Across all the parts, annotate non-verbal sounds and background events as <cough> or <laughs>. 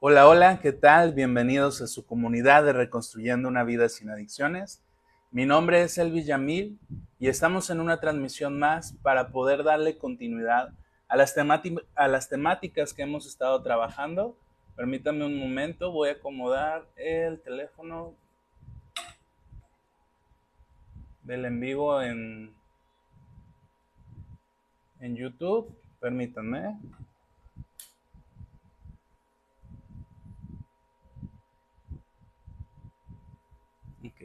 Hola, hola, ¿qué tal? Bienvenidos a su comunidad de Reconstruyendo una vida sin adicciones. Mi nombre es Elvis Yamil y estamos en una transmisión más para poder darle continuidad a las, a las temáticas que hemos estado trabajando. Permítame un momento, voy a acomodar el teléfono del en vivo en, en YouTube. Permítanme.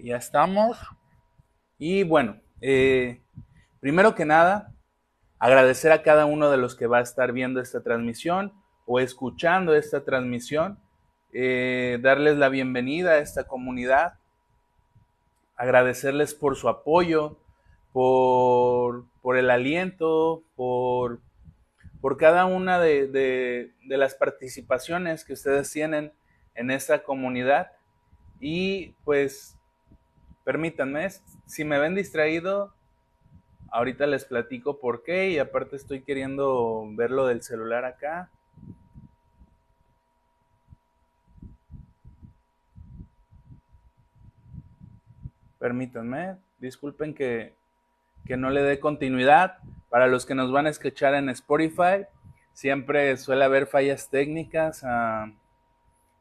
Ya estamos. Y bueno, eh, primero que nada, agradecer a cada uno de los que va a estar viendo esta transmisión o escuchando esta transmisión, eh, darles la bienvenida a esta comunidad, agradecerles por su apoyo, por, el aliento, por, por cada una de, de las participaciones que ustedes tienen en esta comunidad. Y pues Permítanme, si me ven distraído, ahorita les platico por qué y aparte estoy queriendo ver lo del celular acá. Permítanme, disculpen que, no le dé continuidad. Para los que nos van a escuchar en Spotify, siempre suele haber fallas técnicas ah,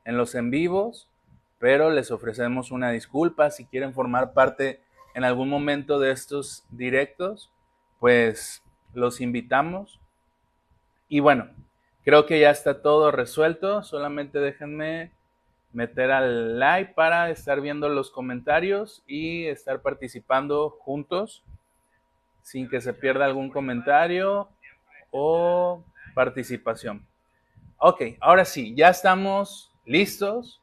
en los en vivos pero les ofrecemos una disculpa. Si quieren formar parte en algún momento de estos directos, pues los invitamos. Y bueno, creo que ya está todo resuelto. Solamente déjenme meter al like para estar viendo los comentarios y estar participando juntos sin que se pierda algún comentario o participación. Ok, ahora sí, ya estamos listos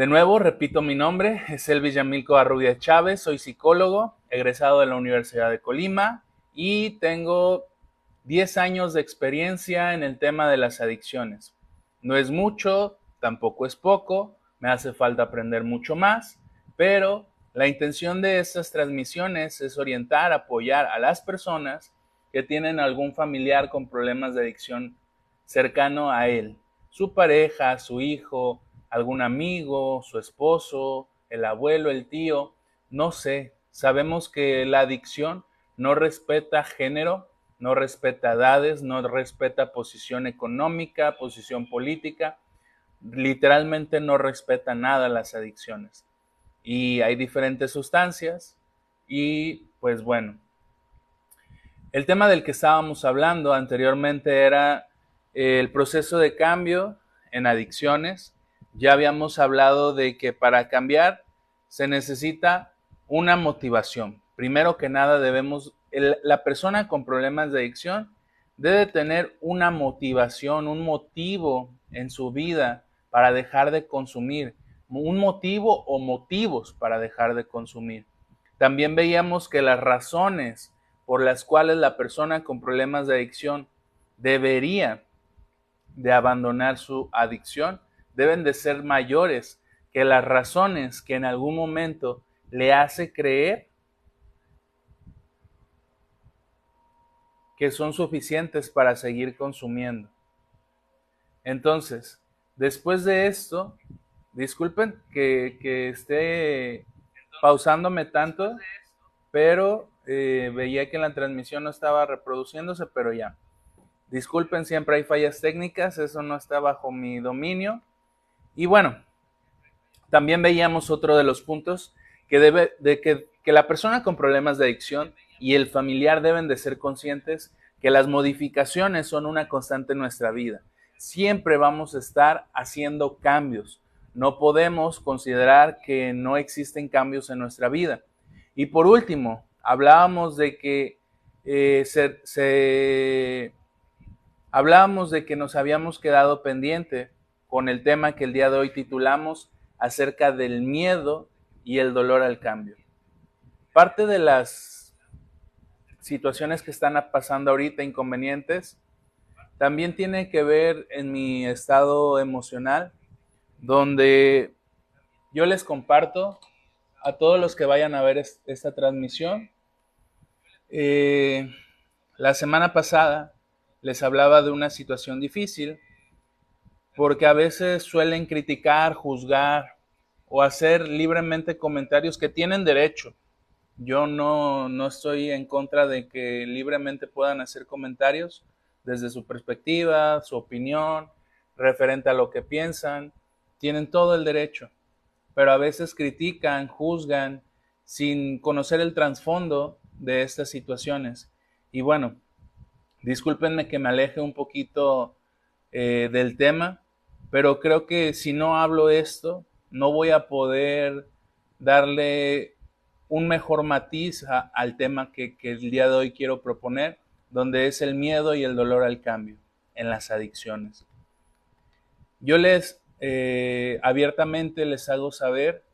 de nuevo, repito mi nombre, es Elvis Yamilco Arrudia Chávez, soy psicólogo, egresado de la Universidad de Colima y tengo 10 años de experiencia en el tema de las adicciones. No es mucho, tampoco es poco, me hace falta aprender mucho más, pero la intención de estas transmisiones es orientar, apoyar a las personas que tienen algún familiar con problemas de adicción cercano a él, su pareja, su hijo, algún amigo, su esposo, el abuelo, el tío, no sé. Sabemos que la adicción no respeta género, no respeta edades, no respeta posición económica, posición política, literalmente no respeta nada las adicciones. Y hay diferentes sustancias y pues bueno. El tema del que estábamos hablando anteriormente era el proceso de cambio en adicciones ya habíamos hablado de que para cambiar se necesita una motivación. Primero que nada debemos, la persona con problemas de adicción debe tener una motivación, un motivo en su vida para dejar de consumir, un motivo o motivos para dejar de consumir. También veíamos que las razones por las cuales la persona con problemas de adicción debería de abandonar su adicción deben de ser mayores que las razones que en algún momento le hace creer que son suficientes para seguir consumiendo. Entonces, después de esto, disculpen que, esté pausándome tanto, pero eh, veía que la transmisión no estaba reproduciéndose, pero ya. Disculpen, siempre hay fallas técnicas, eso no está bajo mi dominio. Y bueno, también veíamos otro de los puntos que debe de que, que la persona con problemas de adicción y el familiar deben de ser conscientes que las modificaciones son una constante en nuestra vida. Siempre vamos a estar haciendo cambios. No podemos considerar que no existen cambios en nuestra vida. Y por último, hablábamos de que eh, se, hablábamos de que nos habíamos quedado pendiente con el tema que el día de hoy titulamos acerca del miedo y el dolor al cambio. Parte de las situaciones que están pasando ahorita, inconvenientes, también tiene que ver en mi estado emocional, donde yo les comparto a todos los que vayan a ver esta transmisión. Eh, la semana pasada les hablaba de una situación difícil porque a veces suelen criticar, juzgar o hacer libremente comentarios que tienen derecho. Yo no, no estoy en contra de que libremente puedan hacer comentarios desde su perspectiva, su opinión, referente a lo que piensan. Tienen todo el derecho, pero a veces critican, juzgan sin conocer el trasfondo de estas situaciones. Y bueno, discúlpenme que me aleje un poquito eh, del tema, pero creo que si no hablo esto, no voy a poder darle un mejor matiz al tema que, el día de hoy quiero proponer, donde es el miedo y el dolor al cambio en las adicciones. Yo les eh, abiertamente les hago saber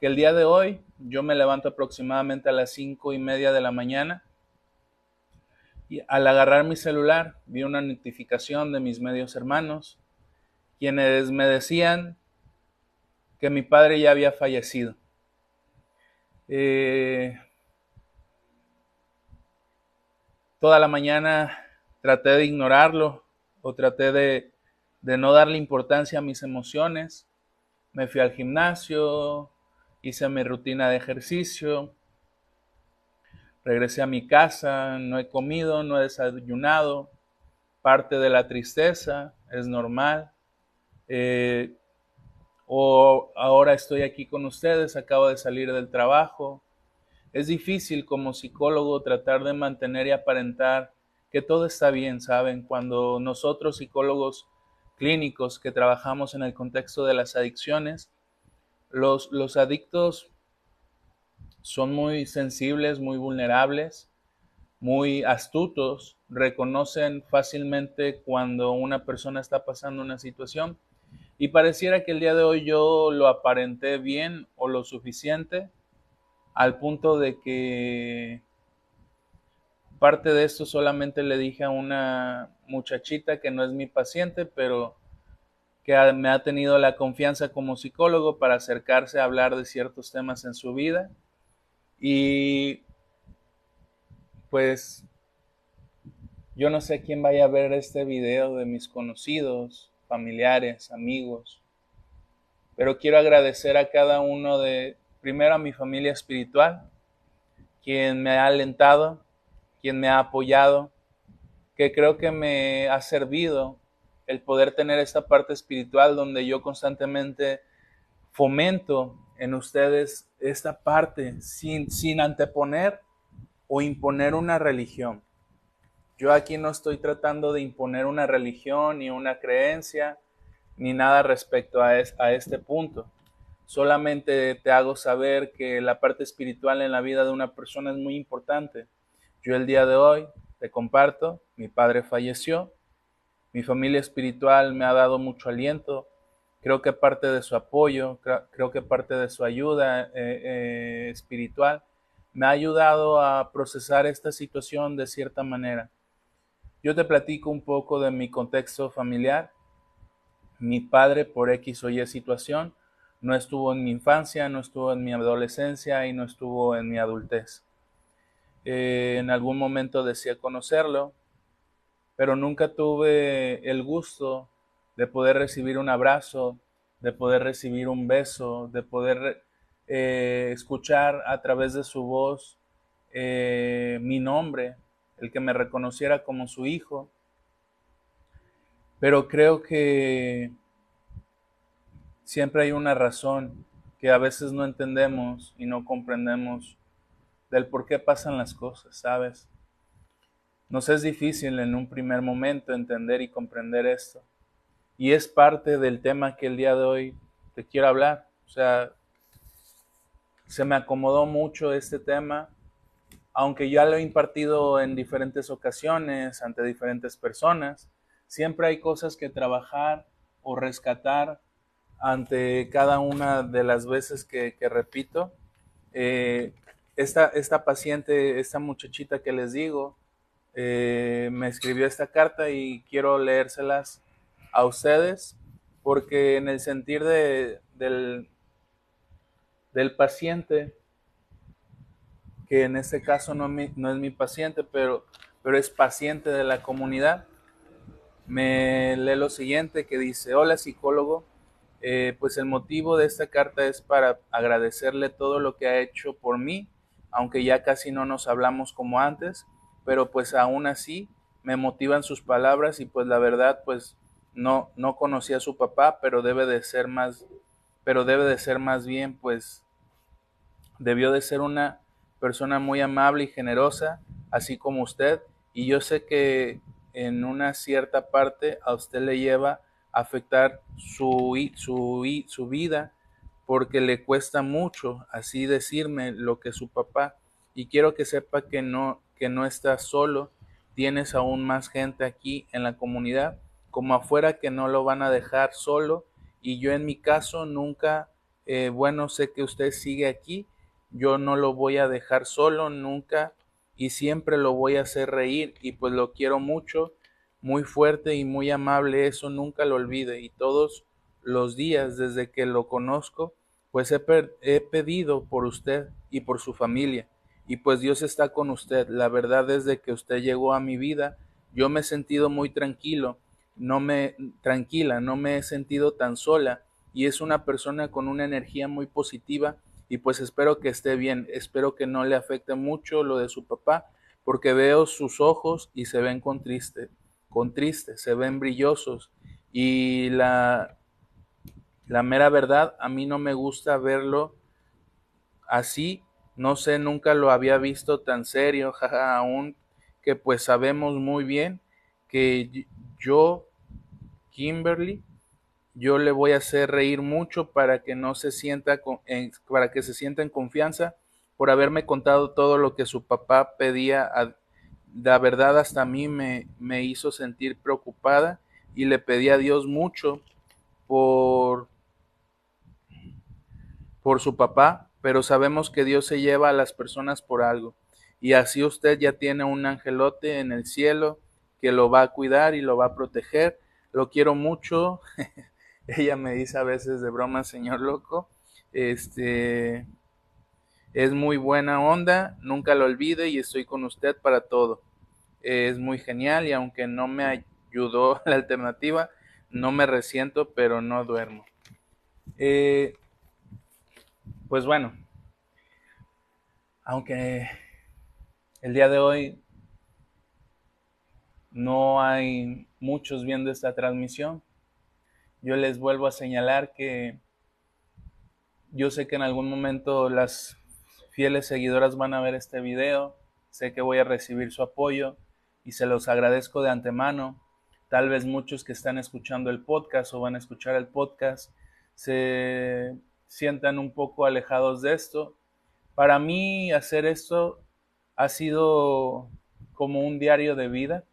que el día de hoy yo me levanto aproximadamente a las cinco y media de la mañana y al agarrar mi celular vi una notificación de mis medios hermanos, quienes me decían que mi padre ya había fallecido. Eh, toda la mañana traté de ignorarlo o traté de, de no darle importancia a mis emociones. Me fui al gimnasio, hice mi rutina de ejercicio, regresé a mi casa, no he comido, no he desayunado, parte de la tristeza, es normal. Eh, o ahora estoy aquí con ustedes, acabo de salir del trabajo. Es difícil como psicólogo tratar de mantener y aparentar que todo está bien, ¿saben? Cuando nosotros psicólogos clínicos que trabajamos en el contexto de las adicciones, los, los adictos son muy sensibles, muy vulnerables, muy astutos, reconocen fácilmente cuando una persona está pasando una situación y pareciera que el día de hoy yo lo aparenté bien o lo suficiente al punto de que parte de esto solamente le dije a una muchachita que no es mi paciente, pero que me ha tenido la confianza como psicólogo para acercarse a hablar de ciertos temas en su vida. Y pues yo no sé quién vaya a ver este video de mis conocidos, familiares, amigos. Pero quiero agradecer a cada uno de, primero a mi familia espiritual, quien me ha alentado, quien me ha apoyado, que creo que me ha servido el poder tener esta parte espiritual donde yo constantemente fomento en ustedes esta parte sin, sin anteponer o imponer una religión. Yo aquí no estoy tratando de imponer una religión ni una creencia ni nada respecto a, a este punto. Solamente te hago saber que la parte espiritual en la vida de una persona es muy importante. Yo el día de hoy te comparto, mi padre falleció, mi familia espiritual me ha dado mucho aliento, creo que parte de su apoyo, creo que parte de su ayuda eh, eh, espiritual me ha ayudado a procesar esta situación de cierta manera. Yo te platico un poco de mi contexto familiar. Mi padre, por X o Y situación, no estuvo en mi infancia, no estuvo en mi adolescencia y no estuvo en mi adultez. Eh, en algún momento decía conocerlo, pero nunca tuve el gusto de poder recibir un abrazo, de poder recibir un beso, de poder eh, escuchar a través de su voz eh, mi nombre, el que me reconociera como su hijo. Pero creo que siempre hay una razón que a veces no entendemos y no comprendemos del por qué pasan las cosas, ¿sabes? Nos es difícil en un primer momento entender y comprender esto. Y es parte del tema que el día de hoy te quiero hablar. O sea, se me acomodó mucho este tema aunque ya lo he impartido en diferentes ocasiones ante diferentes personas, siempre hay cosas que trabajar o rescatar ante cada una de las veces que, repito. Eh, esta, esta, paciente, esta muchachita que les digo, eh, me escribió esta carta y quiero leérselas a ustedes porque en el sentir de, del, del paciente que en este caso no, no es mi paciente, pero, pero es paciente de la comunidad. me lee lo siguiente que dice, hola psicólogo, eh, pues el motivo de esta carta es para agradecerle todo lo que ha hecho por mí, aunque ya casi no nos hablamos como antes, pero pues aún así me motivan sus palabras y pues la verdad pues no no conocí a su papá, pero debe de ser más pero debe de ser más bien pues debió de ser una persona muy amable y generosa, así como usted, y yo sé que en una cierta parte a usted le lleva a afectar su, su, su vida porque le cuesta mucho así decirme lo que su papá. Y quiero que sepa que no que no está solo. Tienes aún más gente aquí en la comunidad como afuera que no lo van a dejar solo. Y yo en mi caso nunca eh, bueno sé que usted sigue aquí yo no lo voy a dejar solo nunca y siempre lo voy a hacer reír y pues lo quiero mucho, muy fuerte y muy amable, eso nunca lo olvide. Y todos los días desde que lo conozco, pues he, he pedido por usted y por su familia. Y pues Dios está con usted. La verdad desde que usted llegó a mi vida, yo me he sentido muy tranquilo, no me tranquila, no me he sentido tan sola. Y es una persona con una energía muy positiva y pues espero que esté bien, espero que no le afecte mucho lo de su papá, porque veo sus ojos y se ven con triste, con triste, se ven brillosos. Y la la mera verdad, a mí no me gusta verlo así, no sé, nunca lo había visto tan serio, <laughs> jaja, aún que pues sabemos muy bien que yo, Kimberly, yo le voy a hacer reír mucho para que no se sienta para que se sienta en confianza por haberme contado todo lo que su papá pedía la verdad hasta a mí me, me hizo sentir preocupada y le pedí a Dios mucho por por su papá, pero sabemos que Dios se lleva a las personas por algo. Y así usted ya tiene un angelote en el cielo que lo va a cuidar y lo va a proteger. Lo quiero mucho. <laughs> ella me dice a veces de broma, señor loco, este es muy buena onda, nunca lo olvide y estoy con usted para todo. Es muy genial y aunque no me ayudó <laughs> la alternativa, no me resiento, pero no duermo. Eh, pues bueno, aunque el día de hoy no hay muchos viendo esta transmisión, yo les vuelvo a señalar que yo sé que en algún momento las fieles seguidoras van a ver este video, sé que voy a recibir su apoyo y se los agradezco de antemano. Tal vez muchos que están escuchando el podcast o van a escuchar el podcast se sientan un poco alejados de esto. Para mí hacer esto ha sido como un diario de vida,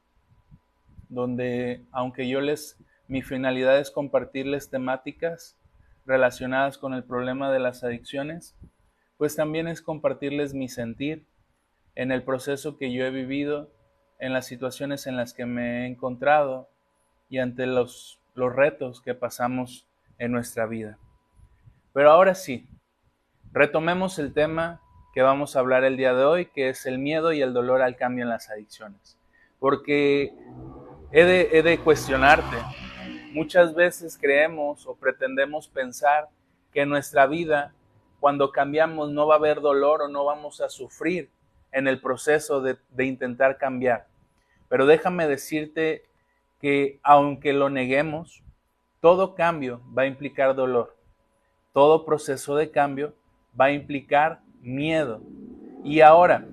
donde aunque yo les mi finalidad es compartirles temáticas relacionadas con el problema de las adicciones, pues también es compartirles mi sentir en el proceso que yo he vivido, en las situaciones en las que me he encontrado y ante los, los retos que pasamos en nuestra vida. Pero ahora sí, retomemos el tema que vamos a hablar el día de hoy, que es el miedo y el dolor al cambio en las adicciones. Porque he de, de cuestionarte, Muchas veces creemos o pretendemos pensar que en nuestra vida, cuando cambiamos, no va a haber dolor o no vamos a sufrir en el proceso de, intentar cambiar. Pero déjame decirte que aunque lo neguemos, todo cambio va a implicar dolor. Todo proceso de cambio va a implicar miedo. Y ahora,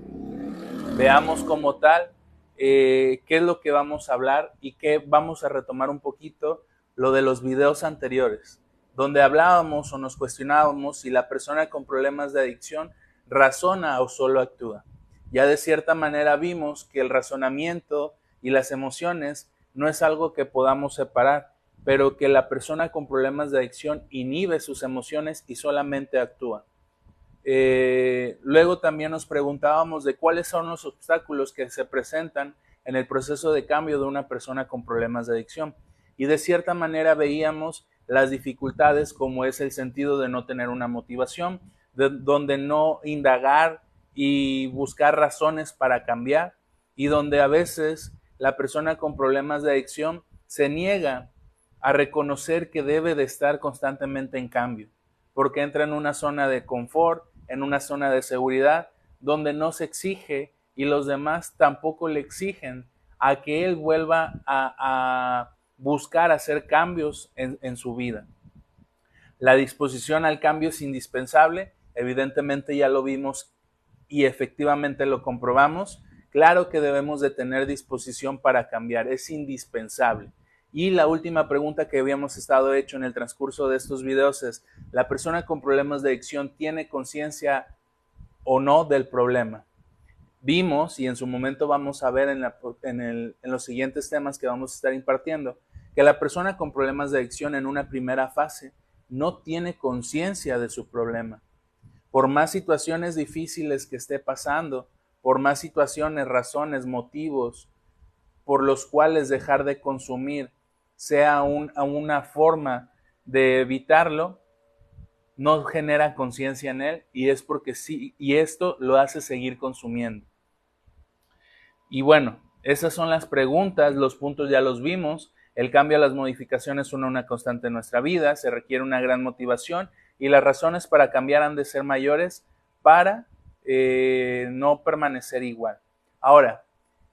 veamos como tal eh, qué es lo que vamos a hablar y qué vamos a retomar un poquito lo de los videos anteriores, donde hablábamos o nos cuestionábamos si la persona con problemas de adicción razona o solo actúa. Ya de cierta manera vimos que el razonamiento y las emociones no es algo que podamos separar, pero que la persona con problemas de adicción inhibe sus emociones y solamente actúa. Eh, luego también nos preguntábamos de cuáles son los obstáculos que se presentan en el proceso de cambio de una persona con problemas de adicción. Y de cierta manera veíamos las dificultades como es el sentido de no tener una motivación, de, donde no indagar y buscar razones para cambiar y donde a veces la persona con problemas de adicción se niega a reconocer que debe de estar constantemente en cambio, porque entra en una zona de confort, en una zona de seguridad, donde no se exige y los demás tampoco le exigen a que él vuelva a, buscar hacer cambios en, en su vida. La disposición al cambio es indispensable, evidentemente ya lo vimos y efectivamente lo comprobamos. Claro que debemos de tener disposición para cambiar, es indispensable. Y la última pregunta que habíamos estado hecho en el transcurso de estos videos es, ¿la persona con problemas de adicción tiene conciencia o no del problema? Vimos, y en su momento vamos a ver en, en, los siguientes temas que vamos a estar impartiendo, que la persona con problemas de adicción en una primera fase no tiene conciencia de su problema. Por más situaciones difíciles que esté pasando, por más situaciones, razones, motivos por los cuales dejar de consumir sea una forma de evitarlo, no genera conciencia en él y es porque sí, y esto lo hace seguir consumiendo. Y bueno, esas son las preguntas, los puntos ya los vimos. El cambio a las modificaciones son una constante en nuestra vida, se requiere una gran motivación y las razones para cambiar han de ser mayores para eh, no permanecer igual. Ahora,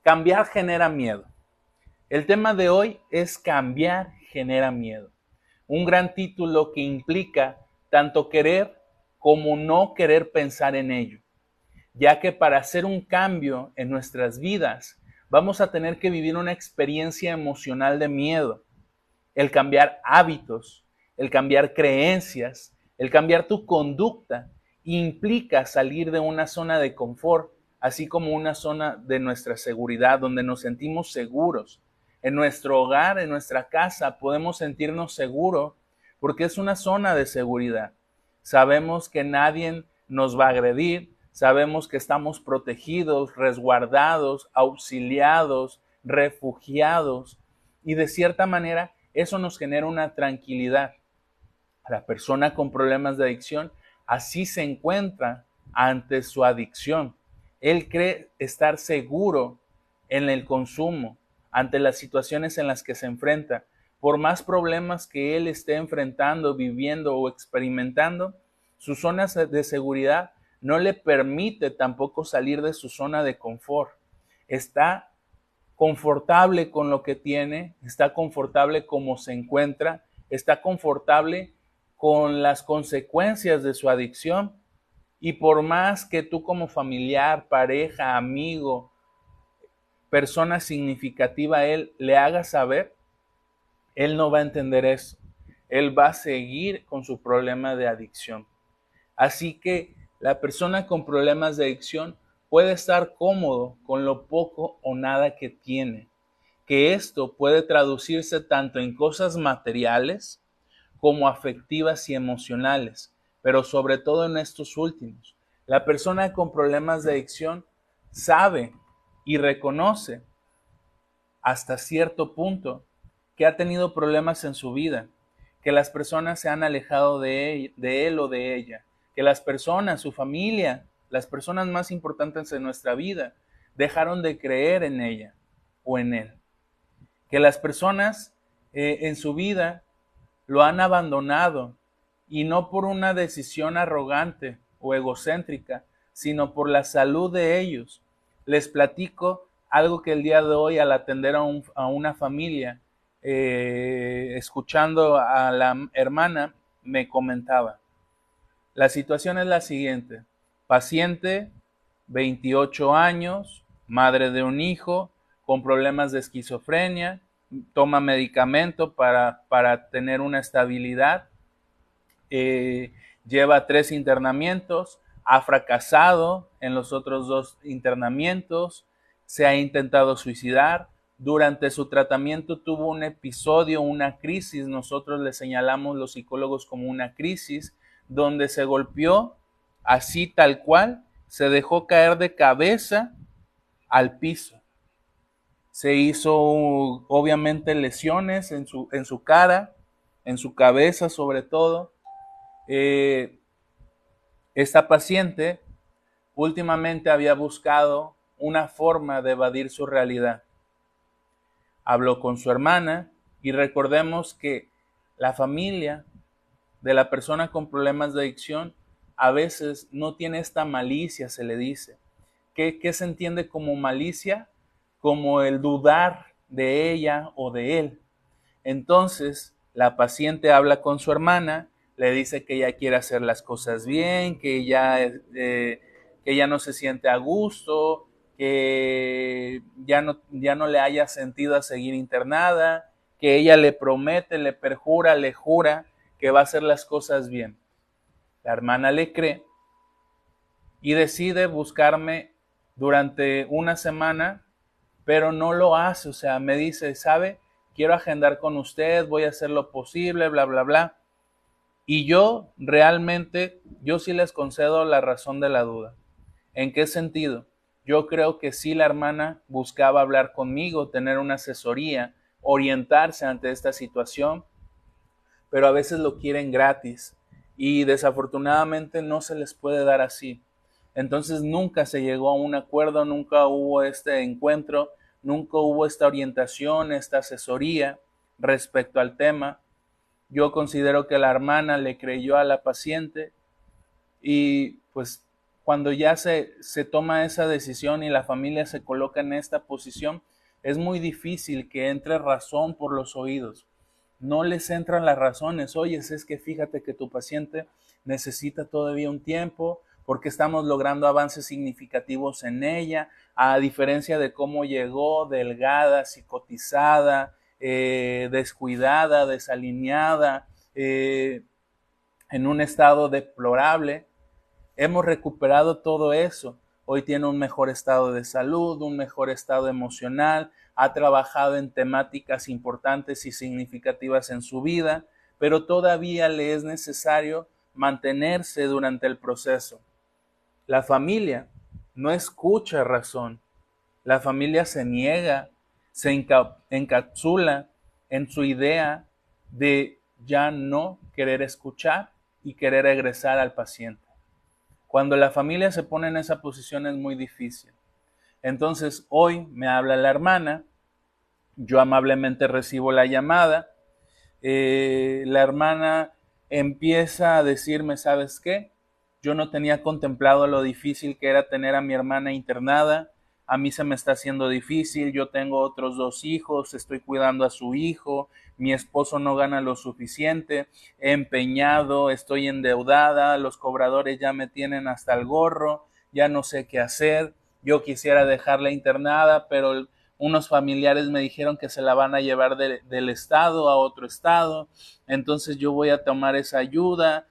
cambiar genera miedo. El tema de hoy es cambiar genera miedo. Un gran título que implica tanto querer como no querer pensar en ello, ya que para hacer un cambio en nuestras vidas vamos a tener que vivir una experiencia emocional de miedo, el cambiar hábitos, el cambiar creencias, el cambiar tu conducta implica salir de una zona de confort, así como una zona de nuestra seguridad donde nos sentimos seguros, en nuestro hogar, en nuestra casa, podemos sentirnos seguros porque es una zona de seguridad. Sabemos que nadie nos va a agredir, sabemos que estamos protegidos, resguardados, auxiliados, refugiados y de cierta manera eso nos genera una tranquilidad. La persona con problemas de adicción así se encuentra ante su adicción. Él cree estar seguro en el consumo, ante las situaciones en las que se enfrenta. Por más problemas que él esté enfrentando, viviendo o experimentando, su zona de seguridad no le permite tampoco salir de su zona de confort. Está confortable con lo que tiene, está confortable como se encuentra, está confortable con las consecuencias de su adicción. Y por más que tú como familiar, pareja, amigo, persona significativa él le haga saber, él no va a entender eso. Él va a seguir con su problema de adicción. Así que la persona con problemas de adicción puede estar cómodo con lo poco o nada que tiene, que esto puede traducirse tanto en cosas materiales como afectivas y emocionales, pero sobre todo en estos últimos. La persona con problemas de adicción sabe y reconoce hasta cierto punto que ha tenido problemas en su vida, que las personas se han alejado de él, de o de ella, que las personas, su familia, las personas más importantes en nuestra vida, dejaron de creer en ella o en él. Que las personas eh, en su vida lo han abandonado y no por una decisión arrogante o egocéntrica, sino por la salud de ellos, les platico algo que el día de hoy al atender a, una familia, eh, escuchando a la hermana, me comentaba. La situación es la siguiente. Paciente, 28 años, madre de un hijo, con problemas de esquizofrenia, toma medicamento para, para tener una estabilidad, eh, lleva tres internamientos, ha fracasado en los otros dos internamientos, se ha intentado suicidar, durante su tratamiento tuvo un episodio, una crisis, nosotros le señalamos los psicólogos como una crisis, donde se golpeó así tal cual, se dejó caer de cabeza al piso. Se hizo obviamente lesiones en su, en su cara, en su cabeza sobre todo. Eh, esta paciente últimamente había buscado una forma de evadir su realidad. Habló con su hermana, Y recordemos que la familia de la persona con problemas de adicción a veces no tiene esta malicia, se le dice. ¿Qué, qué se entiende como malicia? Como el dudar de ella o de él. Entonces, la paciente habla con su hermana, le dice que ella quiere hacer las cosas bien, que ella, eh, que ella no se siente a gusto, que ya no, ya no le haya sentido a seguir internada, que ella le promete, le perjura, le jura que va a hacer las cosas bien. La hermana le cree y decide buscarme durante una semana, pero no lo hace, o sea, me dice, ¿sabe? Quiero agendar con usted, voy a hacer lo posible, bla, bla, bla. Y yo realmente, yo sí les concedo la razón de la duda. ¿En qué sentido? Yo creo que sí la hermana buscaba hablar conmigo, tener una asesoría, orientarse ante esta situación, pero a veces lo quieren gratis y desafortunadamente no se les puede dar así. Entonces nunca se llegó a un acuerdo, nunca hubo este encuentro, nunca hubo esta orientación, esta asesoría respecto al tema. Yo considero que la hermana le creyó a la paciente y pues cuando ya se, se toma esa decisión y la familia se coloca en esta posición, es muy difícil que entre razón por los oídos. No les entran las razones. Oye, es que fíjate que tu paciente necesita todavía un tiempo porque estamos logrando avances significativos en ella, a diferencia de cómo llegó delgada, psicotizada, eh, descuidada, desalineada, eh, en un estado deplorable. Hemos recuperado todo eso. Hoy tiene un mejor estado de salud, un mejor estado emocional, ha trabajado en temáticas importantes y significativas en su vida, pero todavía le es necesario mantenerse durante el proceso. La familia no escucha razón. La familia se niega, se encapsula en su idea de ya no querer escuchar y querer regresar al paciente. Cuando la familia se pone en esa posición es muy difícil. Entonces hoy me habla la hermana, yo amablemente recibo la llamada, eh, la hermana empieza a decirme, ¿sabes qué? Yo no tenía contemplado lo difícil que era tener a mi hermana internada, a mí se me está haciendo difícil, yo tengo otros dos hijos, estoy cuidando a su hijo, mi esposo no gana lo suficiente, he empeñado, estoy endeudada, los cobradores ya me tienen hasta el gorro, ya no sé qué hacer, yo quisiera dejarla internada, pero unos familiares me dijeron que se la van a llevar del estado a otro estado, entonces yo voy a tomar esa ayuda.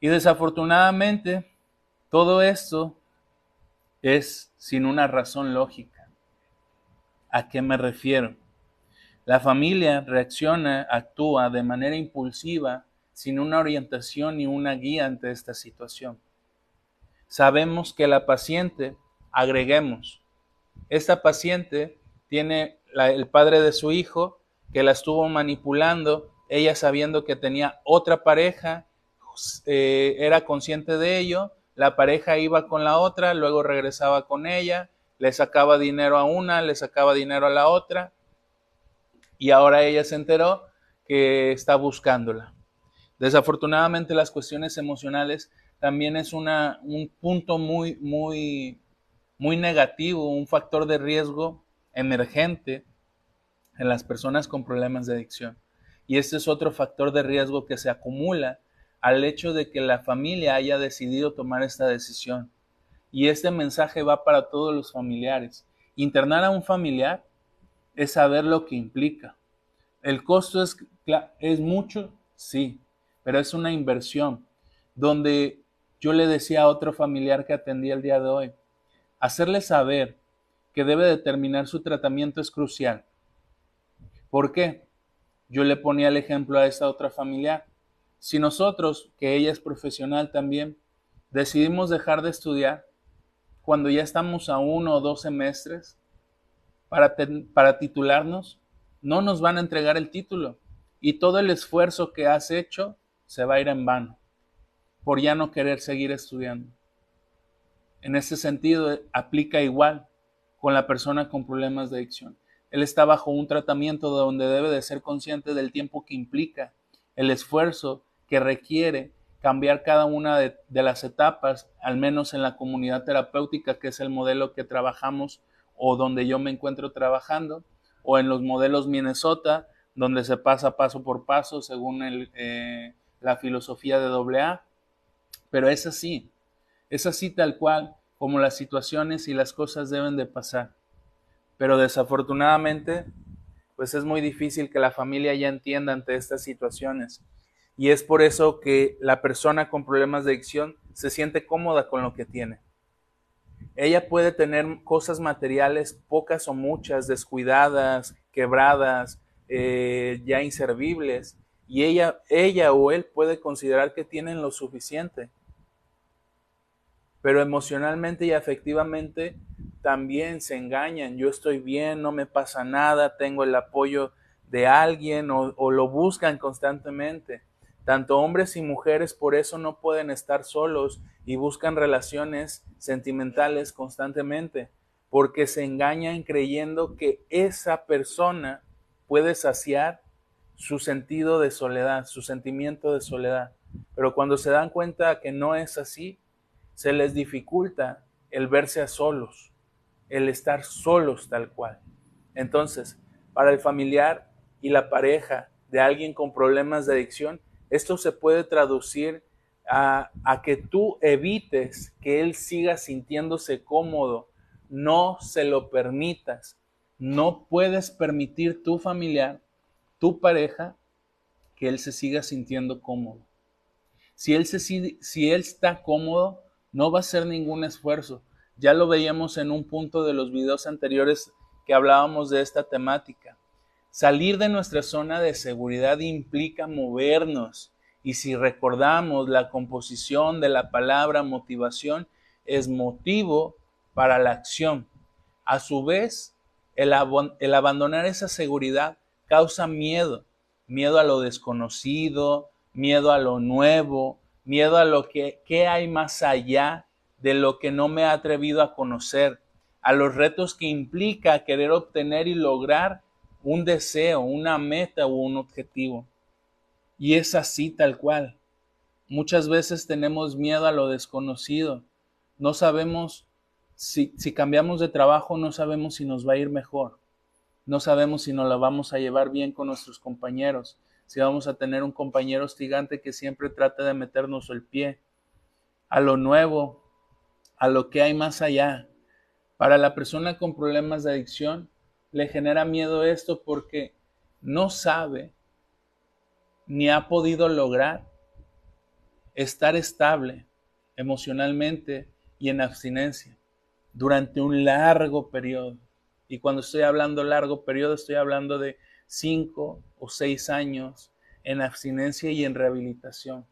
Y desafortunadamente, todo esto es sin una razón lógica. ¿A qué me refiero? La familia reacciona, actúa de manera impulsiva, sin una orientación ni una guía ante esta situación. Sabemos que la paciente, agreguemos, esta paciente tiene el padre de su hijo que la estuvo manipulando, ella sabiendo que tenía otra pareja, eh, era consciente de ello, la pareja iba con la otra, luego regresaba con ella, le sacaba dinero a una, le sacaba dinero a la otra, y ahora ella se enteró que está buscándola. Desafortunadamente las cuestiones emocionales también es una, un punto muy, muy, muy negativo, un factor de riesgo emergente en las personas con problemas de adicción. Y este es otro factor de riesgo que se acumula al hecho de que la familia haya decidido tomar esta decisión. Y este mensaje va para todos los familiares. Internar a un familiar es saber lo que implica. El costo es, es mucho, sí, pero es una inversión donde yo le decía a otro familiar que atendí el día de hoy, hacerle saber que debe determinar su tratamiento es crucial. ¿Por qué? Yo le ponía el ejemplo a esta otra familiar. Si nosotros, que ella es profesional también, decidimos dejar de estudiar cuando ya estamos a uno o dos semestres para, para titularnos, no nos van a entregar el título y todo el esfuerzo que has hecho se va a ir en vano por ya no querer seguir estudiando. En ese sentido, aplica igual con la persona con problemas de adicción. él está bajo un tratamiento donde debe de ser consciente del tiempo que implica, el esfuerzo que requiere cambiar cada una de, las etapas, al menos en la comunidad terapéutica, que es el modelo que trabajamos o donde yo me encuentro trabajando, o en los modelos Minnesota, donde se pasa paso por paso según eh, la filosofía de AA. Pero es así, es así tal cual como las situaciones y las cosas deben de pasar. Pero desafortunadamente, pues es muy difícil que la familia ya entienda ante estas situaciones. Y es por eso que la persona con problemas de adicción se siente cómoda con lo que tiene. Ella puede tener cosas materiales, pocas o muchas, descuidadas, quebradas, eh, ya inservibles, y ella, ella o él puede considerar que tienen lo suficiente. Pero emocionalmente y afectivamente también se engañan. Yo estoy bien, no me pasa nada, tengo el apoyo de alguien o lo buscan constantemente. Tanto hombres y mujeres por eso no pueden estar solos y buscan relaciones sentimentales constantemente, porque se engañan creyendo que esa persona puede saciar su sentido de soledad, su sentimiento de soledad. Pero cuando se dan cuenta que no es así, se les dificulta el verse a solos, el estar solos tal cual. Entonces, para el familiar y la pareja de alguien con problemas de adicción, esto se puede traducir a, que tú evites que él siga sintiéndose cómodo, no se lo permitas. No puedes permitir tu familiar, tu pareja, que él se siga sintiendo cómodo. Si él, se, si él está cómodo, no va a hacer ningún esfuerzo. Ya lo veíamos en un punto de los videos anteriores que hablábamos de esta temática. Salir de nuestra zona de seguridad implica movernos. Y si recordamos la composición de la palabra motivación, es motivo para la acción. A su vez, el, abandonar esa seguridad causa miedo, miedo a lo desconocido, miedo a lo nuevo, miedo a lo que, hay más allá de lo que no me he atrevido a conocer, a los retos que implica querer obtener y lograr un deseo, una meta o un objetivo. Y es así tal cual. Muchas veces tenemos miedo a lo desconocido. No sabemos si, si, cambiamos de trabajo, no sabemos si nos va a ir mejor. No sabemos si nos la vamos a llevar bien con nuestros compañeros. Si vamos a tener un compañero hostigante que siempre trate de meternos el pie. A lo nuevo, a lo que hay más allá. Para la persona con problemas de adicción, le genera miedo esto porque no sabe ni ha podido lograr estar estable emocionalmente y en abstinencia durante un largo periodo. Y cuando estoy hablando largo periodo, estoy hablando de cinco o seis años en abstinencia y en rehabilitación.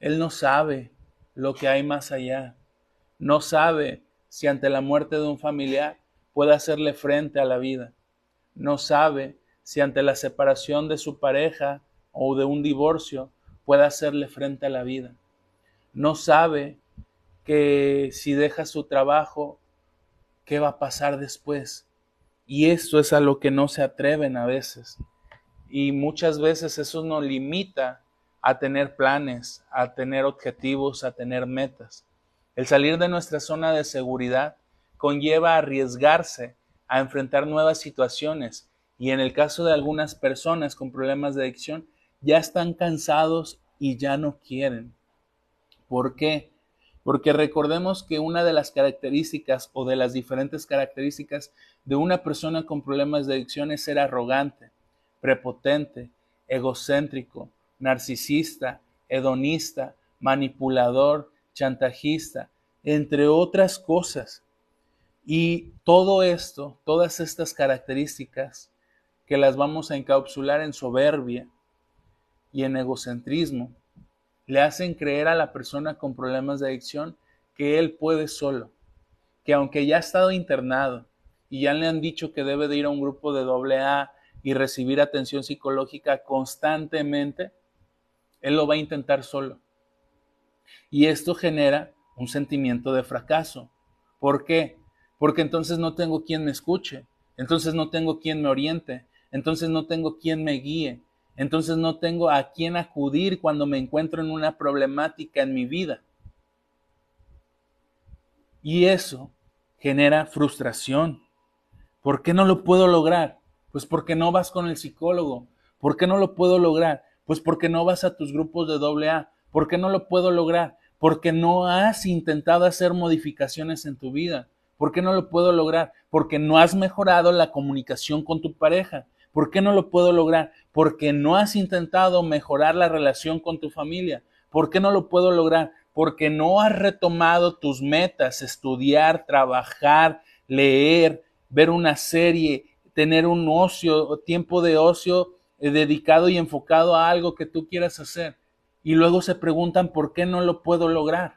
Él no sabe lo que hay más allá. No sabe si ante la muerte de un familiar puede hacerle frente a la vida. No sabe si ante la separación de su pareja o de un divorcio puede hacerle frente a la vida. No sabe que si deja su trabajo, ¿qué va a pasar después? Y esto es a lo que no se atreven a veces. Y muchas veces eso nos limita a tener planes, a tener objetivos, a tener metas. El salir de nuestra zona de seguridad conlleva arriesgarse a enfrentar nuevas situaciones y en el caso de algunas personas con problemas de adicción ya están cansados y ya no quieren. ¿Por qué? Porque recordemos que una de las características o de las diferentes características de una persona con problemas de adicción es ser arrogante, prepotente, egocéntrico, narcisista, hedonista, manipulador, chantajista, entre otras cosas. Y todo esto, todas estas características que las vamos a encapsular en soberbia y en egocentrismo, le hacen creer a la persona con problemas de adicción que él puede solo, que aunque ya ha estado internado y ya le han dicho que debe de ir a un grupo de doble A y recibir atención psicológica constantemente, él lo va a intentar solo. Y esto genera un sentimiento de fracaso. ¿Por qué? Porque entonces no tengo quien me escuche, entonces no tengo quien me oriente, entonces no tengo quien me guíe, entonces no tengo a quién acudir cuando me encuentro en una problemática en mi vida. Y eso genera frustración. ¿Por qué no lo puedo lograr? Pues porque no vas con el psicólogo. ¿Por qué no lo puedo lograr? Pues porque no vas a tus grupos de doble A. ¿Por qué no lo puedo lograr? Porque no has intentado hacer modificaciones en tu vida. ¿Por qué no lo puedo lograr? Porque no has mejorado la comunicación con tu pareja. ¿Por qué no lo puedo lograr? Porque no has intentado mejorar la relación con tu familia. ¿Por qué no lo puedo lograr? Porque no has retomado tus metas, estudiar, trabajar, leer, ver una serie, tener un ocio, tiempo de ocio eh, dedicado y enfocado a algo que tú quieras hacer. Y luego se preguntan por qué no lo puedo lograr.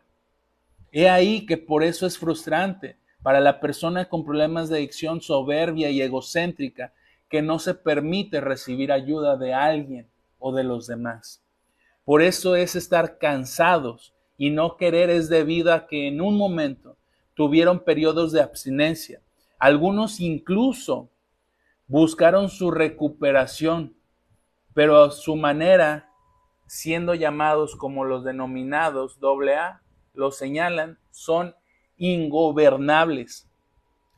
He ahí que por eso es frustrante para la persona con problemas de adicción soberbia y egocéntrica que no se permite recibir ayuda de alguien o de los demás. Por eso es estar cansados y no querer es debido a que en un momento tuvieron periodos de abstinencia. Algunos incluso buscaron su recuperación, pero a su manera, siendo llamados como los denominados AA, lo señalan, son ingobernables.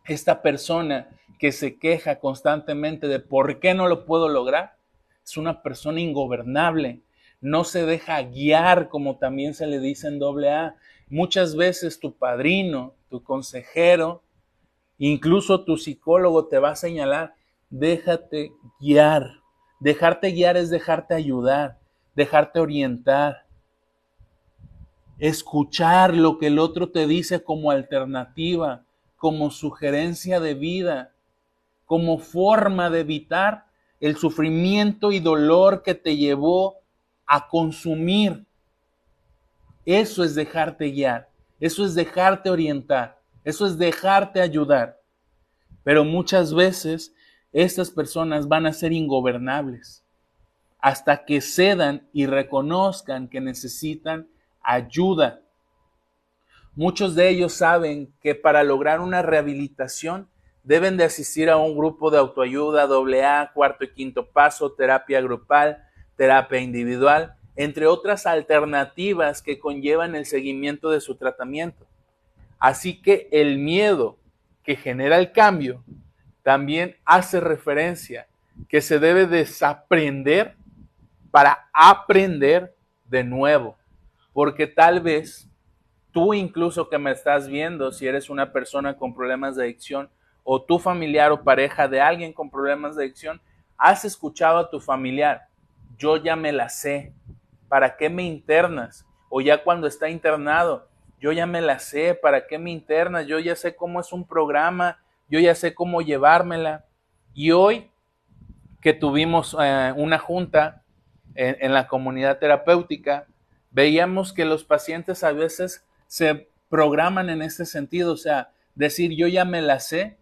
Esta persona que se queja constantemente de por qué no lo puedo lograr, es una persona ingobernable, no se deja guiar como también se le dice en doble A. Muchas veces tu padrino, tu consejero, incluso tu psicólogo te va a señalar, déjate guiar. Dejarte guiar es dejarte ayudar, dejarte orientar, escuchar lo que el otro te dice como alternativa, como sugerencia de vida como forma de evitar el sufrimiento y dolor que te llevó a consumir. Eso es dejarte guiar, eso es dejarte orientar, eso es dejarte ayudar. Pero muchas veces estas personas van a ser ingobernables hasta que cedan y reconozcan que necesitan ayuda. Muchos de ellos saben que para lograr una rehabilitación Deben de asistir a un grupo de autoayuda, AA, cuarto y quinto paso, terapia grupal, terapia individual, entre otras alternativas que conllevan el seguimiento de su tratamiento. Así que el miedo que genera el cambio también hace referencia que se debe desaprender para aprender de nuevo. Porque tal vez tú incluso que me estás viendo, si eres una persona con problemas de adicción, o tu familiar o pareja de alguien con problemas de adicción, has escuchado a tu familiar, yo ya me la sé, ¿para qué me internas? O ya cuando está internado, yo ya me la sé, ¿para qué me internas? Yo ya sé cómo es un programa, yo ya sé cómo llevármela. Y hoy que tuvimos eh, una junta en, en la comunidad terapéutica, veíamos que los pacientes a veces se programan en ese sentido, o sea, decir yo ya me la sé,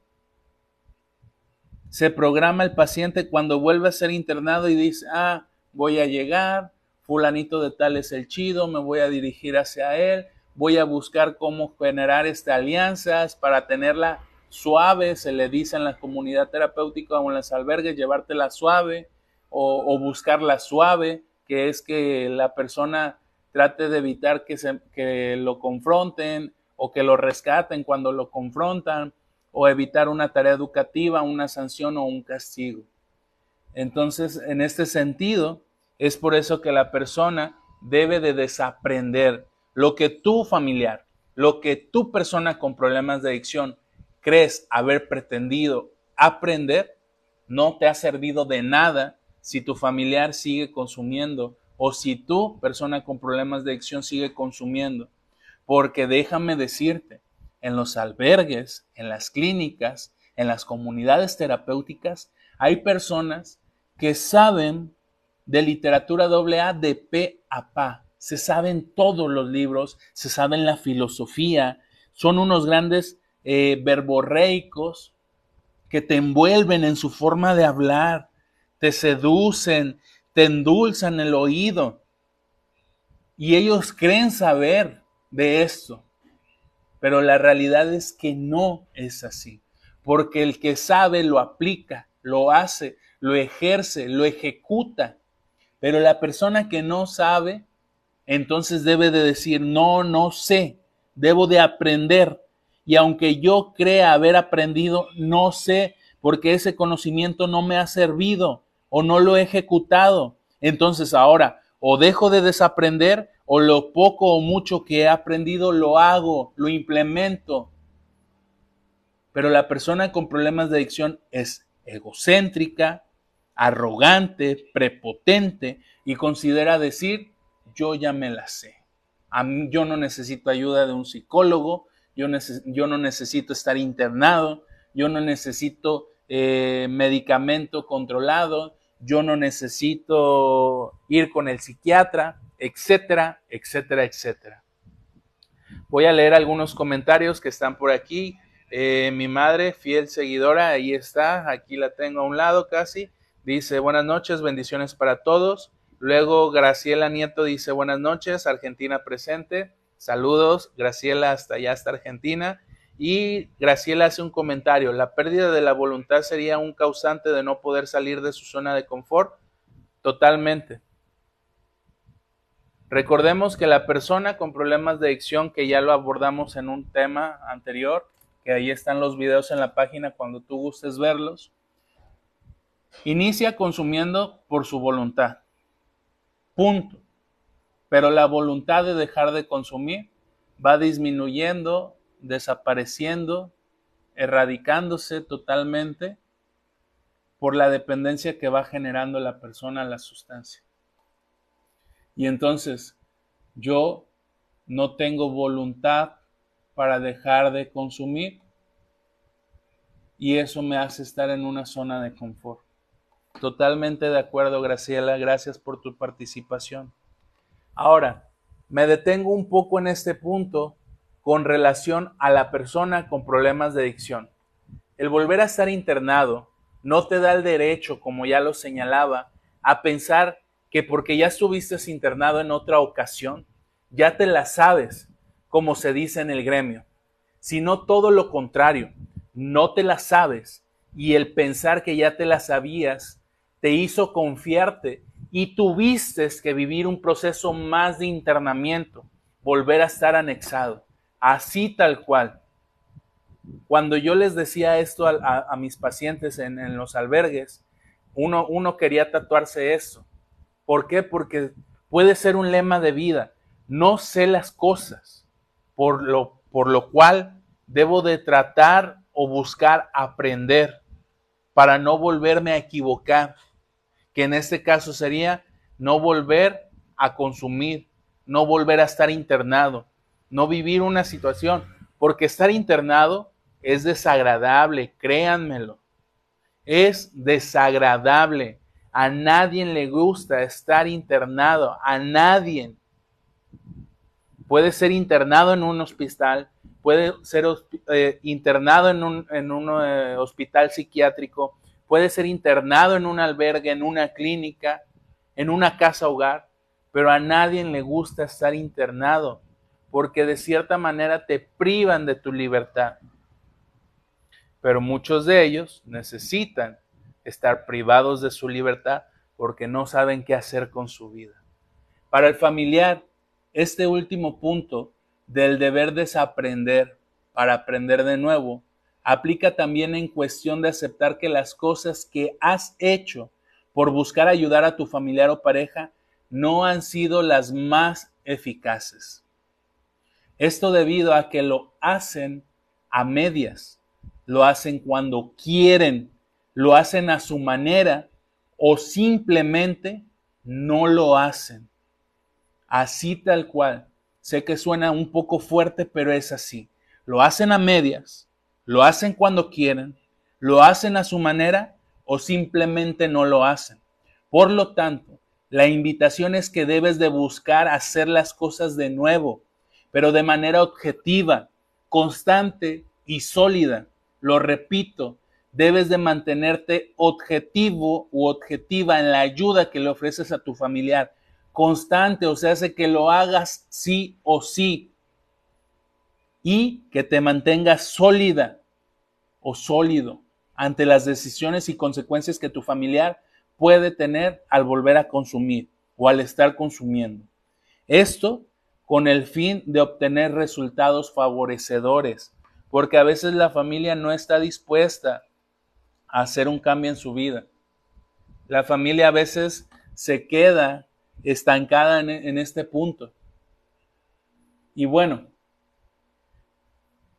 se programa el paciente cuando vuelve a ser internado y dice, ah, voy a llegar, fulanito de tal es el chido, me voy a dirigir hacia él, voy a buscar cómo generar estas alianzas para tenerla suave, se le dice en la comunidad terapéutica o en los albergues, llevártela suave o, o buscarla suave, que es que la persona trate de evitar que, se, que lo confronten o que lo rescaten cuando lo confrontan o evitar una tarea educativa, una sanción o un castigo. Entonces, en este sentido, es por eso que la persona debe de desaprender lo que tu familiar, lo que tu persona con problemas de adicción crees haber pretendido aprender, no te ha servido de nada si tu familiar sigue consumiendo o si tu persona con problemas de adicción sigue consumiendo. Porque déjame decirte, en los albergues, en las clínicas, en las comunidades terapéuticas, hay personas que saben de literatura AA de pe a pa. Se saben todos los libros, se saben la filosofía, son unos grandes eh, verborreicos que te envuelven en su forma de hablar, te seducen, te endulzan el oído. Y ellos creen saber de esto. Pero la realidad es que no es así. porque el que sabe lo aplica, lo hace, lo ejerce, lo ejecuta. Pero la persona que no sabe, entonces debe de decir, no, no sé, debo de aprender. Y aunque yo crea haber aprendido, no sé, porque ese conocimiento no me ha servido o no lo he ejecutado. Entonces ahora, o dejo de desaprender o lo poco o mucho que he aprendido lo hago, lo implemento. Pero la persona con problemas de adicción es egocéntrica, arrogante, prepotente y considera decir, yo ya me la sé. A mí, yo no necesito ayuda de un psicólogo, yo, yo no necesito estar internado, yo no necesito eh, medicamento controlado, yo no necesito ir con el psiquiatra, etcétera, etcétera, etcétera. Voy a leer algunos comentarios que están por aquí. Eh, mi madre, fiel seguidora, ahí está, aquí la tengo a un lado casi. Dice, buenas noches, bendiciones para todos. Luego Graciela Nieto dice, buenas noches, Argentina presente. Saludos, Graciela hasta allá, hasta Argentina. Y Graciela hace un comentario, la pérdida de la voluntad sería un causante de no poder salir de su zona de confort. Totalmente. Recordemos que la persona con problemas de adicción, que ya lo abordamos en un tema anterior, que ahí están los videos en la página cuando tú gustes verlos, inicia consumiendo por su voluntad. Punto. Pero la voluntad de dejar de consumir va disminuyendo, desapareciendo, erradicándose totalmente por la dependencia que va generando la persona a la sustancia. Y entonces yo no tengo voluntad para dejar de consumir y eso me hace estar en una zona de confort. Totalmente de acuerdo, Graciela, gracias por tu participación. Ahora, me detengo un poco en este punto con relación a la persona con problemas de adicción. El volver a estar internado no te da el derecho, como ya lo señalaba, a pensar que porque ya estuviste internado en otra ocasión, ya te la sabes, como se dice en el gremio, sino todo lo contrario, no te la sabes y el pensar que ya te la sabías te hizo confiarte y tuviste que vivir un proceso más de internamiento, volver a estar anexado, así tal cual. Cuando yo les decía esto a, mis pacientes en, los albergues, uno, uno quería tatuarse eso. ¿Por qué? Porque puede ser un lema de vida. No sé las cosas, por lo, por lo cual debo de tratar o buscar aprender para no volverme a equivocar, que en este caso sería no volver a consumir, no volver a estar internado, no vivir una situación, porque estar internado es desagradable, créanmelo, es desagradable. A nadie le gusta estar internado, a nadie. Puede ser internado en un hospital, puede ser eh, internado en un, eh, hospital psiquiátrico, puede ser internado en un albergue, en una clínica, en una casa hogar, pero a nadie le gusta estar internado porque de cierta manera te privan de tu libertad. Pero muchos de ellos necesitan estar privados de su libertad porque no saben qué hacer con su vida. Para el familiar, este último punto del deber desaprender para aprender de nuevo aplica también en cuestión de aceptar que las cosas que has hecho por buscar ayudar a tu familiar o pareja no han sido las más eficaces. Esto debido a que lo hacen a medias, lo hacen cuando quieren lo hacen a su manera o simplemente no lo hacen. Así tal cual. Sé que suena un poco fuerte, pero es así. Lo hacen a medias, lo hacen cuando quieren, lo hacen a su manera o simplemente no lo hacen. Por lo tanto, la invitación es que debes de buscar hacer las cosas de nuevo, pero de manera objetiva, constante y sólida. Lo repito, debes de mantenerte objetivo u objetiva en la ayuda que le ofreces a tu familiar. Constante, o sea, hace que lo hagas sí o sí. Y que te mantengas sólida. o sólido ante las decisiones y consecuencias que tu familiar puede tener al volver a consumir o al estar consumiendo. Esto con el fin de obtener resultados favorecedores, porque a veces la familia no está dispuesta a hacer un cambio en su vida. La familia a veces se queda estancada en, este punto. Y bueno,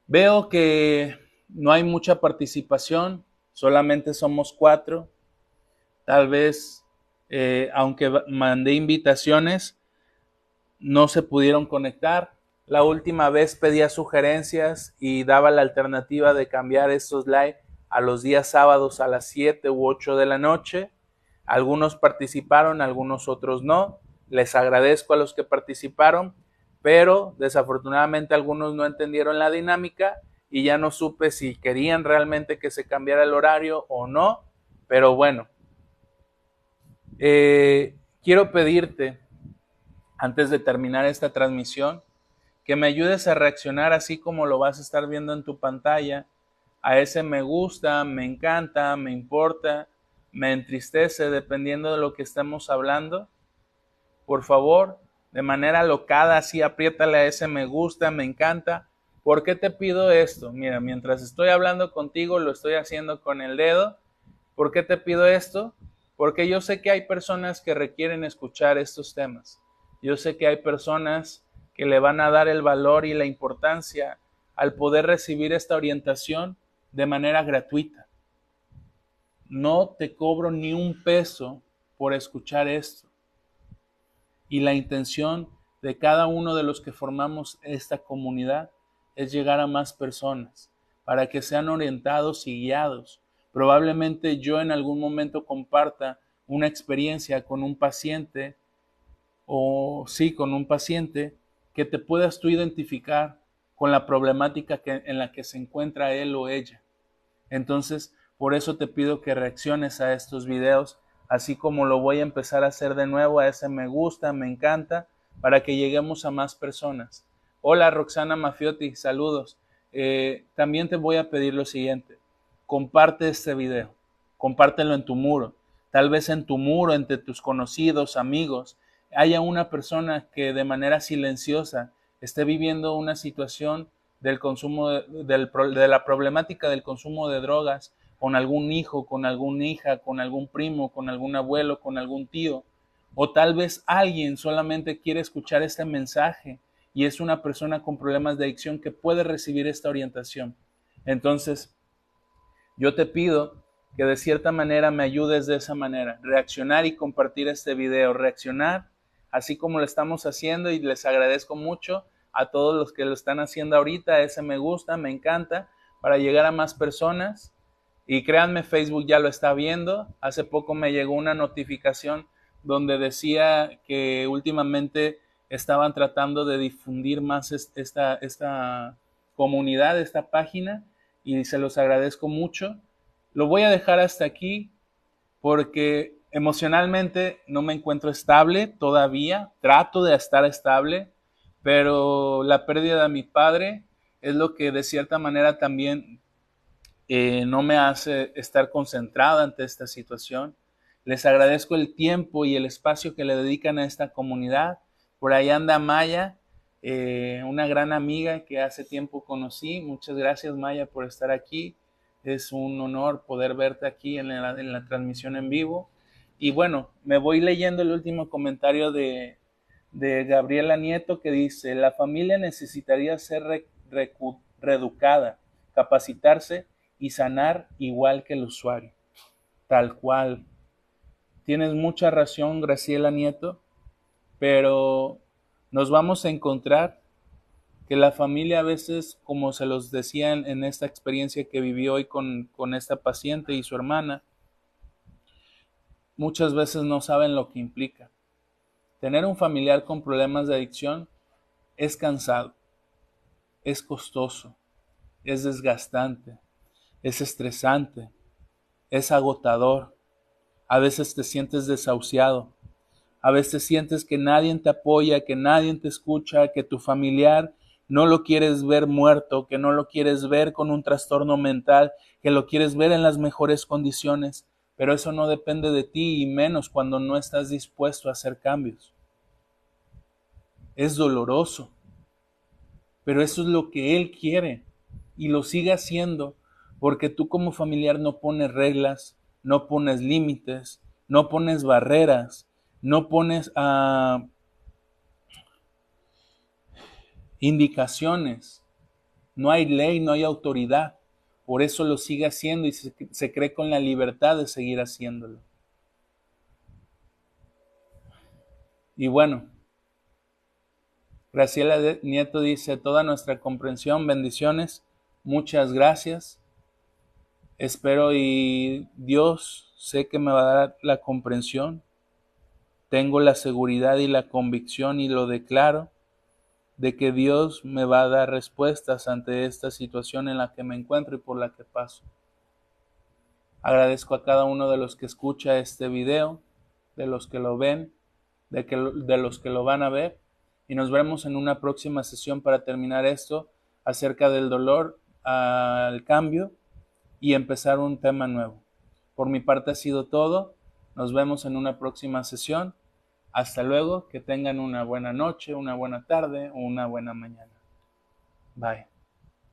veo que no hay mucha participación, solamente somos cuatro. Tal vez, eh, aunque mandé invitaciones, no se pudieron conectar. La última vez pedía sugerencias y daba la alternativa de cambiar estos live a los días sábados a las 7 u 8 de la noche. Algunos participaron, algunos otros no. Les agradezco a los que participaron, pero desafortunadamente algunos no entendieron la dinámica y ya no supe si querían realmente que se cambiara el horario o no. Pero bueno, eh, quiero pedirte, antes de terminar esta transmisión, que me ayudes a reaccionar así como lo vas a estar viendo en tu pantalla, a ese me gusta, me encanta, me importa, me entristece, dependiendo de lo que estemos hablando. Por favor, de manera locada, así apriétale a ese me gusta, me encanta. ¿Por qué te pido esto? Mira, mientras estoy hablando contigo, lo estoy haciendo con el dedo. ¿Por qué te pido esto? Porque yo sé que hay personas que requieren escuchar estos temas. Yo sé que hay personas que le van a dar el valor y la importancia al poder recibir esta orientación de manera gratuita. No te cobro ni un peso por escuchar esto. Y la intención de cada uno de los que formamos esta comunidad es llegar a más personas para que sean orientados y guiados. Probablemente yo en algún momento comparta una experiencia con un paciente o sí, con un paciente que te puedas tú identificar con la problemática que, en la que se encuentra él o ella. Entonces, por eso te pido que reacciones a estos videos, así como lo voy a empezar a hacer de nuevo, a ese me gusta, me encanta, para que lleguemos a más personas. Hola Roxana Mafiotti, saludos. Eh, también te voy a pedir lo siguiente, comparte este video, compártelo en tu muro, tal vez en tu muro, entre tus conocidos, amigos, haya una persona que de manera silenciosa esté viviendo una situación del consumo de la problemática del consumo de drogas con algún hijo, con alguna hija, con algún primo, con algún abuelo, con algún tío. O tal vez alguien solamente quiere escuchar este mensaje y es una persona con problemas de adicción que puede recibir esta orientación. Entonces, yo te pido que de cierta manera me ayudes de esa manera, reaccionar y compartir este video, reaccionar así como lo estamos haciendo y les agradezco mucho a todos los que lo están haciendo ahorita, ese me gusta, me encanta, para llegar a más personas y créanme, Facebook ya lo está viendo. Hace poco me llegó una notificación donde decía que últimamente estaban tratando de difundir más esta, esta comunidad, esta página, y se los agradezco mucho. Lo voy a dejar hasta aquí porque emocionalmente no me encuentro estable todavía, trato de estar estable, pero la pérdida de mi padre es lo que de cierta manera también eh, no me hace estar concentrada ante esta situación. Les agradezco el tiempo y el espacio que le dedican a esta comunidad. Por ahí anda Maya, eh, una gran amiga que hace tiempo conocí. Muchas gracias Maya por estar aquí. Es un honor poder verte aquí en la, en la transmisión en vivo. Y bueno, me voy leyendo el último comentario de, Gabriela Nieto que dice, la familia necesitaría ser reeducada, capacitarse y sanar igual que el usuario. Tal cual. Tienes mucha razón, Graciela Nieto, pero nos vamos a encontrar que la familia a veces, como se los decía en, esta experiencia que viví hoy con esta paciente y su hermana, muchas veces no saben lo que implica. Tener un familiar con problemas de adicción es cansado, es costoso, es desgastante, es estresante, es agotador. A veces te sientes desahuciado, a veces sientes que nadie te apoya, que nadie te escucha, que tu familiar no lo quieres ver muerto, que no lo quieres ver con un trastorno mental, que lo quieres ver en las mejores condiciones, pero eso no depende de ti y menos cuando no estás dispuesto a hacer cambios. Es doloroso, pero eso es lo que Él quiere y lo sigue haciendo porque tú como familiar no pones reglas, no pones límites, no pones barreras, no pones ah, indicaciones. No hay ley, no hay autoridad. Por eso lo sigue haciendo y se, cree con la libertad de seguir haciéndolo. Y bueno, Graciela Nieto dice, toda nuestra comprensión, bendiciones, muchas gracias. Espero y Dios sé que me va a dar la comprensión. Tengo la seguridad y la convicción y lo declaro de que Dios me va a dar respuestas ante esta situación en la que me encuentro y por la que paso. Agradezco a cada uno de los que escucha este video, de los que lo ven, de, que, de los que lo van a ver, y nos vemos en una próxima sesión para terminar esto acerca del dolor al cambio y empezar un tema nuevo. Por mi parte ha sido todo. Nos vemos en una próxima sesión. Hasta luego, que tengan una buena noche, una buena tarde o una buena mañana. Bye.